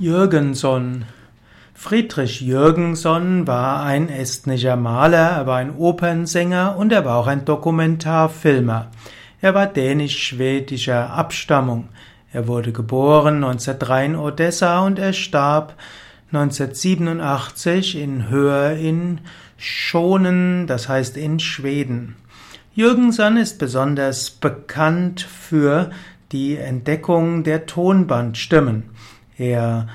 Jürgenson Friedrich Jürgenson war ein estnischer Maler, er war ein Opernsänger und er war auch ein Dokumentarfilmer. Er war dänisch-schwedischer Abstammung. Er wurde geboren 1903 in Odessa und er starb 1987 in Höhe in Schonen, das heißt in Schweden. Jürgenson ist besonders bekannt für die Entdeckung der Tonbandstimmen. Er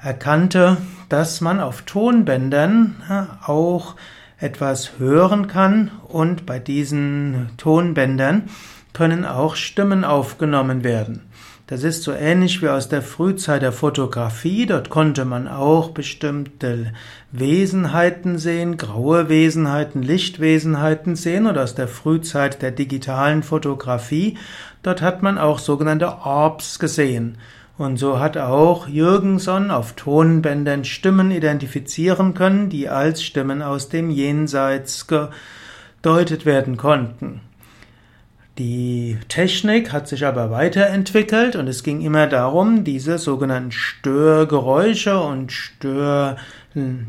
erkannte, dass man auf Tonbändern auch etwas hören kann und bei diesen Tonbändern können auch Stimmen aufgenommen werden. Das ist so ähnlich wie aus der Frühzeit der Fotografie. Dort konnte man auch bestimmte Wesenheiten sehen, graue Wesenheiten, Lichtwesenheiten sehen oder aus der Frühzeit der digitalen Fotografie. Dort hat man auch sogenannte Orbs gesehen. Und so hat auch Jürgenson auf Tonbändern Stimmen identifizieren können, die als Stimmen aus dem Jenseits gedeutet werden konnten. Die Technik hat sich aber weiterentwickelt und es ging immer darum, diese sogenannten Störgeräusche und Stör,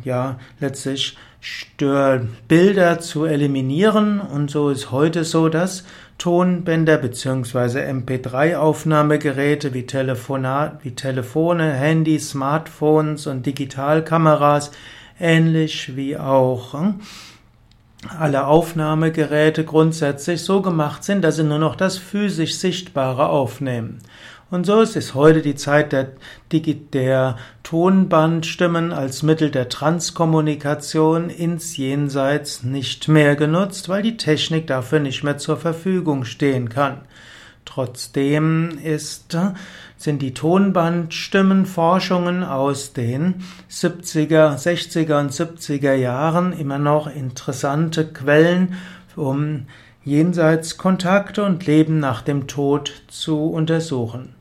ja, letztlich Störbilder zu eliminieren. Und so ist heute so, dass Tonbänder bzw. MP3-Aufnahmegeräte wie, Telefonat, wie Telefone, Handys, Smartphones und Digitalkameras ähnlich wie auch hm, alle Aufnahmegeräte grundsätzlich so gemacht sind, dass sie nur noch das physisch Sichtbare aufnehmen. Und so ist es heute die Zeit der, der Tonbandstimmen als Mittel der Transkommunikation ins Jenseits nicht mehr genutzt, weil die Technik dafür nicht mehr zur Verfügung stehen kann. Trotzdem ist, sind die Tonbandstimmenforschungen aus den 70er, 60er und 70er Jahren immer noch interessante Quellen, um Jenseitskontakte und Leben nach dem Tod zu untersuchen.